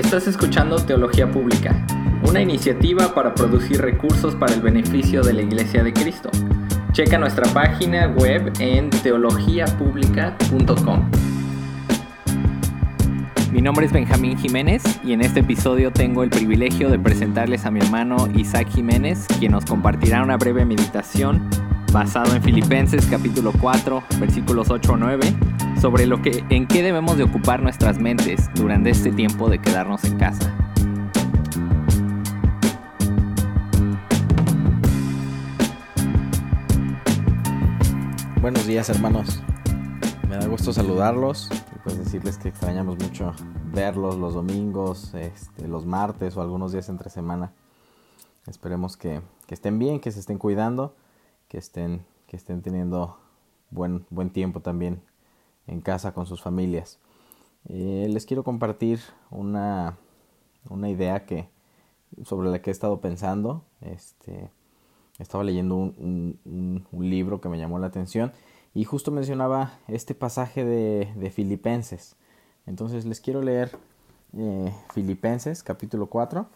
Estás escuchando Teología Pública, una iniciativa para producir recursos para el beneficio de la Iglesia de Cristo. Checa nuestra página web en teologiapublica.com. Mi nombre es Benjamín Jiménez y en este episodio tengo el privilegio de presentarles a mi hermano Isaac Jiménez, quien nos compartirá una breve meditación basado en Filipenses capítulo 4, versículos 8 o 9, sobre lo que en qué debemos de ocupar nuestras mentes durante este tiempo de quedarnos en casa. Buenos días hermanos, me da gusto saludarlos y pues decirles que extrañamos mucho verlos los domingos, este, los martes o algunos días entre semana. Esperemos que, que estén bien, que se estén cuidando que estén, que estén teniendo buen, buen tiempo también en casa con sus familias. Eh, les quiero compartir una, una idea que, sobre la que he estado pensando. Este, estaba leyendo un, un, libro que me llamó la atención y justo mencionaba este pasaje de, de Filipenses. Entonces les quiero leer eh, Filipenses capítulo 4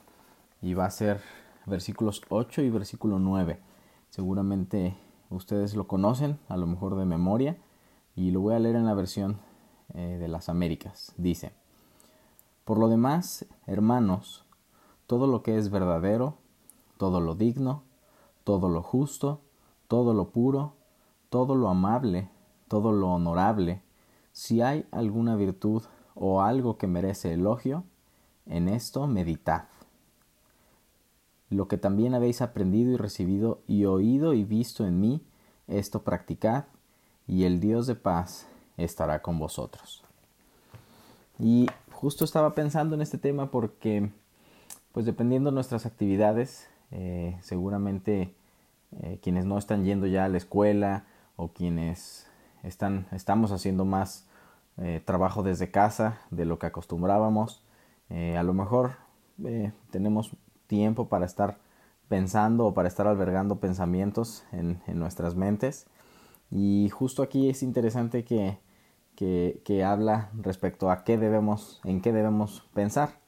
y va a ser versículos 8 y versículo 9. Seguramente ustedes lo conocen, a lo mejor de memoria, y lo voy a leer en la versión eh, de las Américas. Dice, por lo demás, hermanos, todo lo que es verdadero, todo lo digno, todo lo justo, todo lo puro, todo lo amable, todo lo honorable, si hay alguna virtud o algo que merece elogio, en esto meditad lo que también habéis aprendido y recibido y oído y visto en mí, esto practicad, y el Dios de paz estará con vosotros. Y justo estaba pensando en este tema porque, pues dependiendo de nuestras actividades, eh, seguramente eh, quienes no están yendo ya a la escuela o quienes están, estamos haciendo más eh, trabajo desde casa de lo que acostumbrábamos, a lo mejor tenemos tiempo para estar pensando o para estar albergando pensamientos en, nuestras mentes. Y justo aquí es interesante que, que, habla respecto a qué debemos, en qué debemos pensar,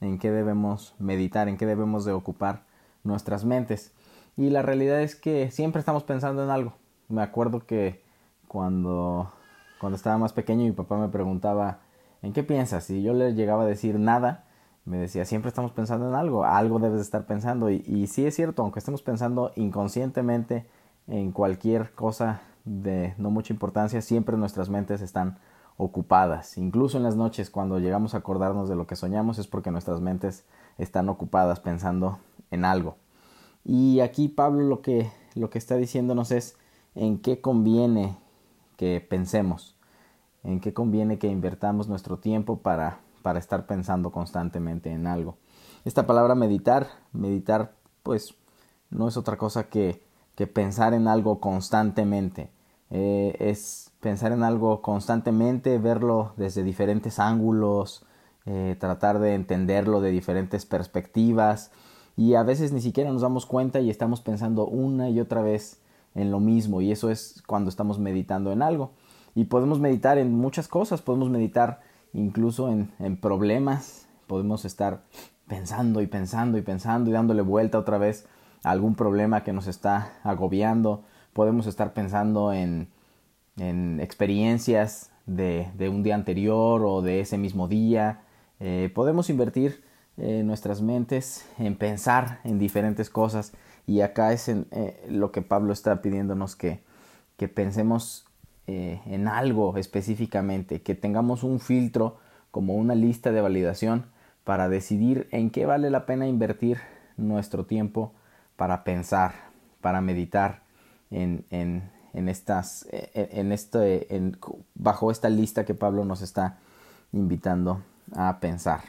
en qué debemos meditar, en qué debemos de ocupar nuestras mentes. Y la realidad es que siempre estamos pensando en algo. Me acuerdo que cuando, cuando estaba más pequeño mi papá me preguntaba, ¿en qué piensas? Y yo le llegaba a decir nada me decía, siempre estamos pensando en algo, algo debes de estar pensando. Y, y sí es cierto, aunque estemos pensando inconscientemente en cualquier cosa de no mucha importancia, siempre nuestras mentes están ocupadas. Incluso en las noches, cuando llegamos a acordarnos de lo que soñamos, es porque nuestras mentes están ocupadas pensando en algo. Y aquí Pablo lo que, lo que está diciéndonos es en qué conviene que pensemos, en qué conviene que invertamos nuestro tiempo para para estar pensando constantemente en algo. Esta palabra meditar, meditar pues no es otra cosa que, que pensar en algo constantemente. Eh, es pensar en algo constantemente, verlo desde diferentes ángulos, eh, tratar de entenderlo de diferentes perspectivas y a veces ni siquiera nos damos cuenta y estamos pensando una y otra vez en lo mismo y eso es cuando estamos meditando en algo. Y podemos meditar en muchas cosas, podemos meditar incluso en, problemas, podemos estar pensando y pensando y pensando y dándole vuelta otra vez a algún problema que nos está agobiando, podemos estar pensando en, en experiencias de, de, un día anterior o de ese mismo día, eh, podemos invertir eh, nuestras mentes en pensar en diferentes cosas. Y acá es en, eh, lo que Pablo está pidiéndonos que, que pensemos eh, en algo específicamente, que tengamos un filtro como una lista de validación para decidir en qué vale la pena invertir nuestro tiempo para pensar, para meditar en, en, en estas, eh, en este, bajo esta lista que Pablo nos está invitando a pensar.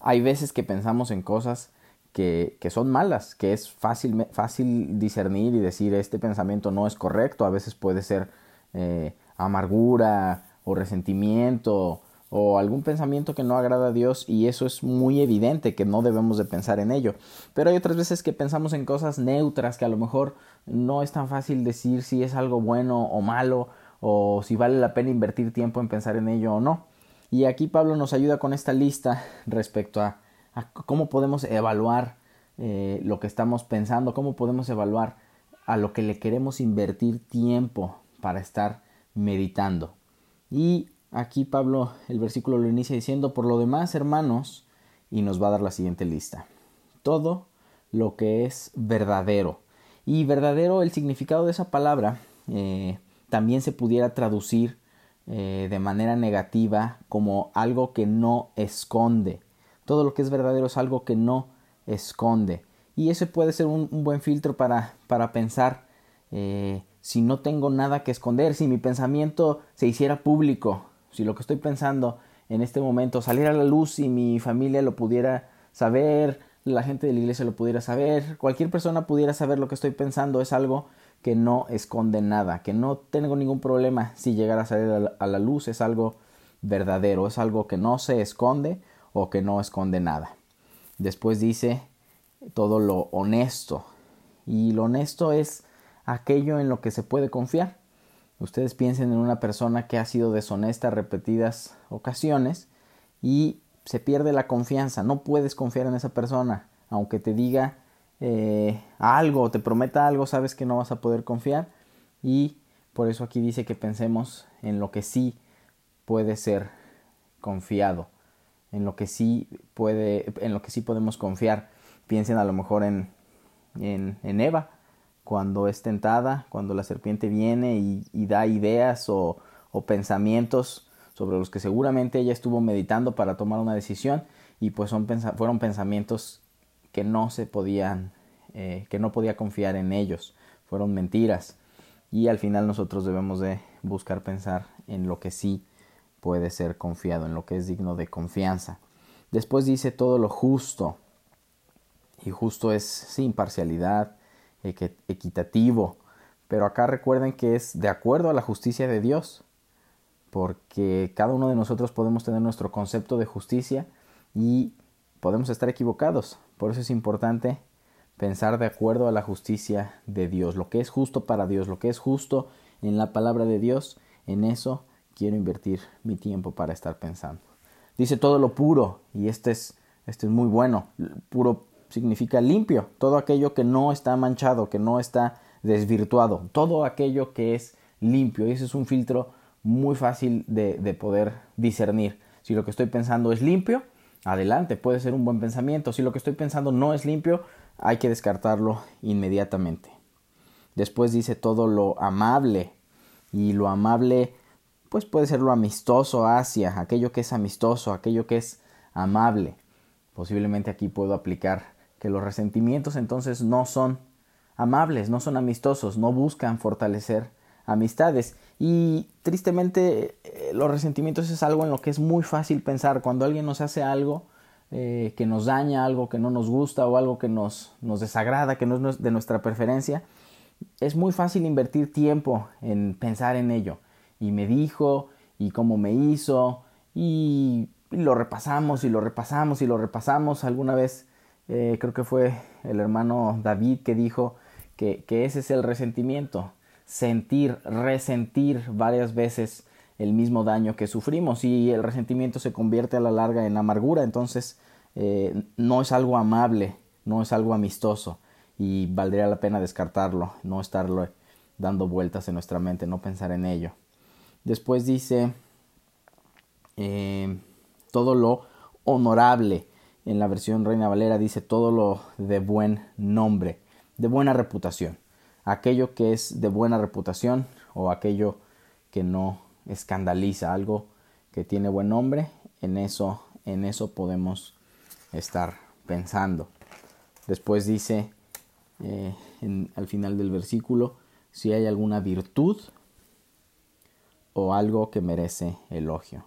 Hay veces que pensamos en cosas que, son malas, que es fácil, fácil discernir y decir este pensamiento no es correcto, a veces puede ser eh, amargura o resentimiento o algún pensamiento que no agrada a Dios y eso es muy evidente que no debemos de pensar en ello. Pero hay otras veces que pensamos en cosas neutras que a lo mejor no es tan fácil decir si es algo bueno o malo o si vale la pena invertir tiempo en pensar en ello o no. Y aquí Pablo nos ayuda con esta lista respecto a, cómo podemos evaluar eh, lo que estamos pensando, cómo podemos evaluar a lo que le queremos invertir tiempo para estar meditando. Y aquí Pablo el versículo lo inicia diciendo, por lo demás, hermanos, y nos va a dar la siguiente lista. Todo lo que es verdadero. Y verdadero, el significado de esa palabra eh, también se pudiera traducir eh, de manera negativa como algo que no esconde. Todo lo que es verdadero es algo que no esconde. Y ese puede ser un, buen filtro para, para pensar eh, si no tengo nada que esconder, si mi pensamiento se hiciera público, si lo que estoy pensando en este momento saliera a la luz y mi familia lo pudiera saber, la gente de la iglesia lo pudiera saber, cualquier persona pudiera saber lo que estoy pensando, es algo que no esconde nada, que no tengo ningún problema si llegara a salir a la luz, es algo verdadero, es algo que no se esconde o que no esconde nada. Después dice todo lo honesto, y lo honesto es aquello en lo que se puede confiar. Ustedes piensen en una persona que ha sido deshonesta repetidas ocasiones y se pierde la confianza. No puedes confiar en esa persona. Aunque te diga eh, algo, te prometa algo, sabes que no vas a poder confiar. Y por eso aquí dice que pensemos en lo que sí puede ser confiado. En lo que sí puede, en lo que sí podemos confiar. Piensen a lo mejor en, en, Eva cuando es tentada, cuando la serpiente viene y, da ideas o, pensamientos sobre los que seguramente ella estuvo meditando para tomar una decisión y pues son, fueron pensamientos que no se podían, eh, que no podía confiar en ellos, fueron mentiras y al final nosotros debemos de buscar pensar en lo que sí puede ser confiado, en lo que es digno de confianza. Después dice todo lo justo y justo es sin parcialidad, equitativo. Pero acá recuerden que es de acuerdo a la justicia de Dios, porque cada uno de nosotros podemos tener nuestro concepto de justicia y podemos estar equivocados. Por eso es importante pensar de acuerdo a la justicia de Dios, lo que es justo para Dios, lo que es justo en la palabra de Dios, en eso quiero invertir mi tiempo para estar pensando. Dice todo lo puro, y este es, este es muy bueno, puro significa limpio, todo aquello que no está manchado, que no está desvirtuado, todo aquello que es limpio. Y ese es un filtro muy fácil de, de poder discernir. Si lo que estoy pensando es limpio, adelante, puede ser un buen pensamiento. Si lo que estoy pensando no es limpio, hay que descartarlo inmediatamente. Después dice todo lo amable. Y lo amable, pues puede ser lo amistoso hacia, aquello que es amistoso, aquello que es amable. Posiblemente aquí puedo aplicar que los resentimientos entonces no son amables, no son amistosos, no buscan fortalecer amistades. Y tristemente eh, los resentimientos es algo en lo que es muy fácil pensar. Cuando alguien nos hace algo eh, que nos daña, algo que no nos gusta o algo que nos, nos desagrada, que no es de nuestra preferencia, es muy fácil invertir tiempo en pensar en ello. Y me dijo, y cómo me hizo, y, lo repasamos, y lo repasamos, y lo repasamos. Alguna vez eh, creo que fue el hermano David que dijo que, que ese es el resentimiento, sentir, resentir varias veces el mismo daño que sufrimos y el resentimiento se convierte a la larga en amargura, entonces eh, no es algo amable, no es algo amistoso y valdría la pena descartarlo, no estarlo dando vueltas en nuestra mente, no pensar en ello. Después dice eh, todo lo honorable, en la versión Reina Valera dice todo lo de buen nombre, de buena reputación. Aquello que es de buena reputación o aquello que no escandaliza, algo que tiene buen nombre, en eso, en eso podemos estar pensando. Después dice eh, al final del versículo si hay alguna virtud o algo que merece elogio.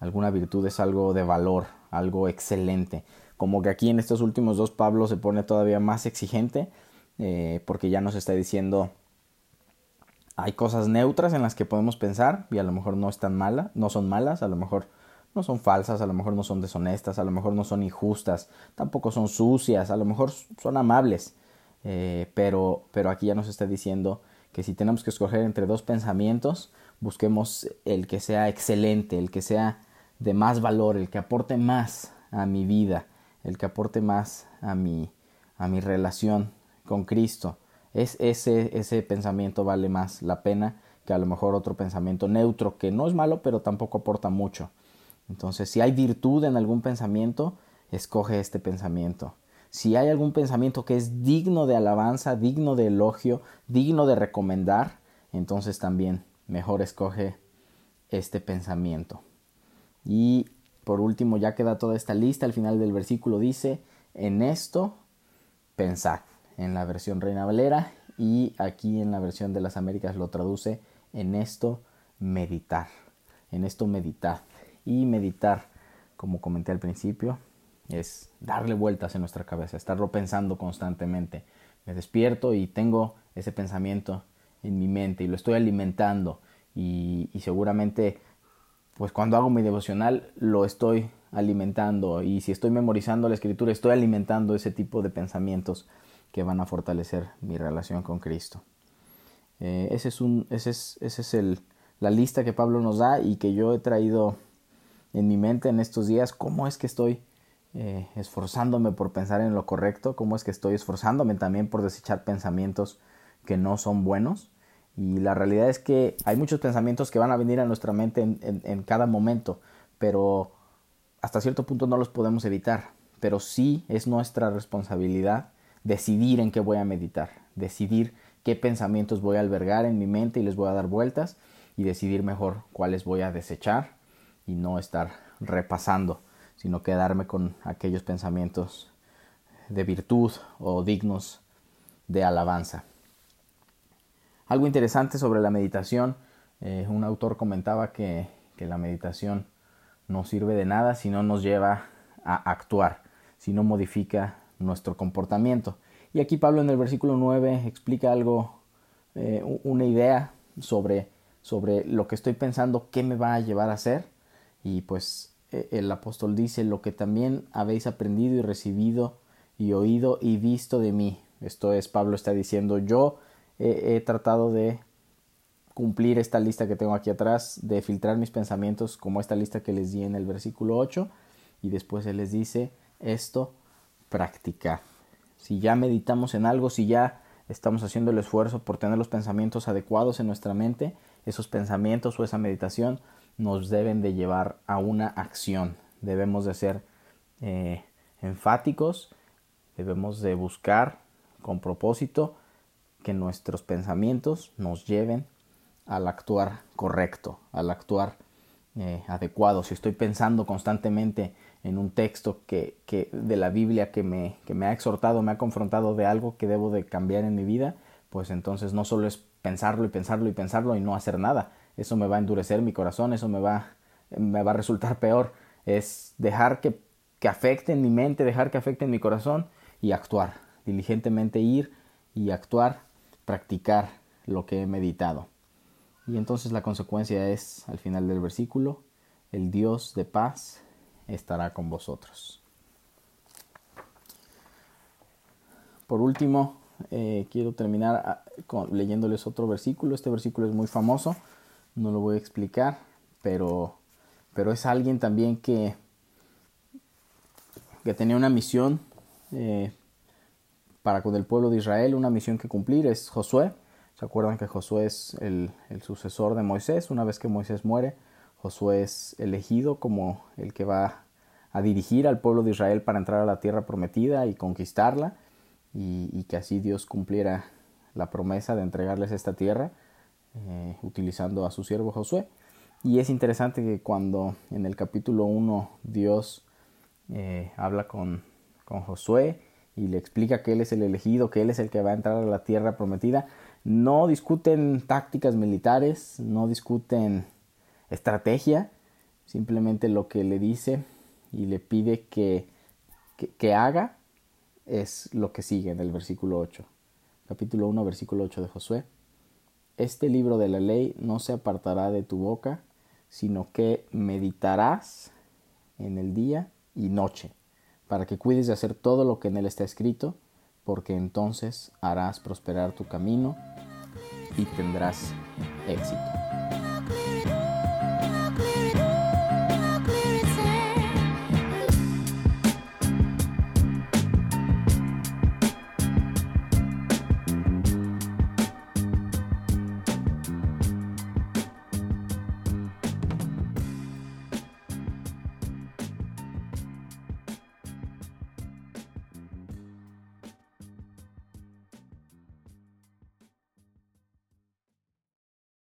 Alguna virtud es algo de valor, algo excelente. Como que aquí en estos últimos dos Pablo se pone todavía más exigente eh, porque ya nos está diciendo hay cosas neutras en las que podemos pensar y a lo mejor no están malas, no son malas, a lo mejor no son falsas, a lo mejor no son deshonestas, a lo mejor no son injustas, tampoco son sucias, a lo mejor son amables. Eh, pero, pero aquí ya nos está diciendo que si tenemos que escoger entre dos pensamientos, busquemos el que sea excelente, el que sea de más valor, el que aporte más a mi vida, el que aporte más a mi, a mi relación con Cristo. Es ese, ese pensamiento vale más la pena que a lo mejor otro pensamiento neutro, que no es malo, pero tampoco aporta mucho. Entonces, si hay virtud en algún pensamiento, escoge este pensamiento. Si hay algún pensamiento que es digno de alabanza, digno de elogio, digno de recomendar, entonces también mejor escoge este pensamiento. Y por último, ya queda toda esta lista, al final del versículo dice, en esto pensad, en la versión Reina Valera y aquí en la versión de las Américas lo traduce, en esto meditar, en esto meditar. Y meditar, como comenté al principio, es darle vueltas en nuestra cabeza, estarlo pensando constantemente. Me despierto y tengo ese pensamiento en mi mente y lo estoy alimentando y, seguramente pues cuando hago mi devocional lo estoy alimentando y si estoy memorizando la escritura estoy alimentando ese tipo de pensamientos que van a fortalecer mi relación con Cristo. Eh, ese es, un, ese es, ese es el, la lista que Pablo nos da y que yo he traído en mi mente en estos días. ¿Cómo es que estoy eh, esforzándome por pensar en lo correcto? ¿Cómo es que estoy esforzándome también por desechar pensamientos que no son buenos? Y la realidad es que hay muchos pensamientos que van a venir a nuestra mente en, cada momento, pero hasta cierto punto no los podemos evitar. Pero sí es nuestra responsabilidad decidir en qué voy a meditar, decidir qué pensamientos voy a albergar en mi mente y les voy a dar vueltas y decidir mejor cuáles voy a desechar y no estar repasando, sino quedarme con aquellos pensamientos de virtud o dignos de alabanza. Algo interesante sobre la meditación, eh, un autor comentaba que, la meditación no sirve de nada si no nos lleva a actuar, si no modifica nuestro comportamiento. Y aquí Pablo en el versículo 9 explica algo, eh, una idea sobre, sobre lo que estoy pensando, qué me va a llevar a hacer. Y pues e, el apóstol dice, lo que también habéis aprendido y recibido y oído y visto de mí. Esto es, Pablo está diciendo, yo he, tratado de cumplir esta lista que tengo aquí atrás, de filtrar mis pensamientos como esta lista que les di en el versículo 8 y después se les dice esto, practicar. Si ya meditamos en algo, si ya estamos haciendo el esfuerzo por tener los pensamientos adecuados en nuestra mente, esos pensamientos o esa meditación nos deben de llevar a una acción. Debemos de ser eh, enfáticos, debemos de buscar con propósito que nuestros pensamientos nos lleven al actuar correcto, al actuar eh, adecuado. Si estoy pensando constantemente en un texto que, que de la Biblia que me, que me ha exhortado, me ha confrontado de algo que debo de cambiar en mi vida, pues entonces no solo es pensarlo y pensarlo y pensarlo y no hacer nada. Eso me va a endurecer mi corazón, eso me va, me va a resultar peor. Es dejar que, que afecte en mi mente, dejar que afecte en mi corazón y actuar. Diligentemente ir y actuar practicar lo que he meditado. Y entonces la consecuencia es, al final del versículo, el Dios de paz estará con vosotros. Por último, eh, quiero terminar ah, leyéndoles otro versículo. Este versículo es muy famoso, no lo voy a explicar, pero, pero es alguien también que, que tenía una misión eh, para con el pueblo de Israel, una misión que cumplir es Josué. ¿Se acuerdan que Josué es el, sucesor de Moisés? Una vez que Moisés muere, Josué es elegido como el que va a dirigir al pueblo de Israel para entrar a la tierra prometida y conquistarla y, que así Dios cumpliera la promesa de entregarles esta tierra eh, utilizando a su siervo Josué. Y es interesante que cuando en el capítulo 1 Dios eh, habla con, con Josué y le explica que él es el elegido, que él es el que va a entrar a la tierra prometida, no discuten tácticas militares, no discuten estrategia, simplemente lo que le dice y le pide que, que, haga es lo que sigue en el versículo 8. Capítulo 1, versículo 8 de Josué. Este libro de la ley no se apartará de tu boca, sino que meditarás en el día y noche para que cuides de hacer todo lo que en él está escrito, porque entonces harás prosperar tu camino y tendrás éxito.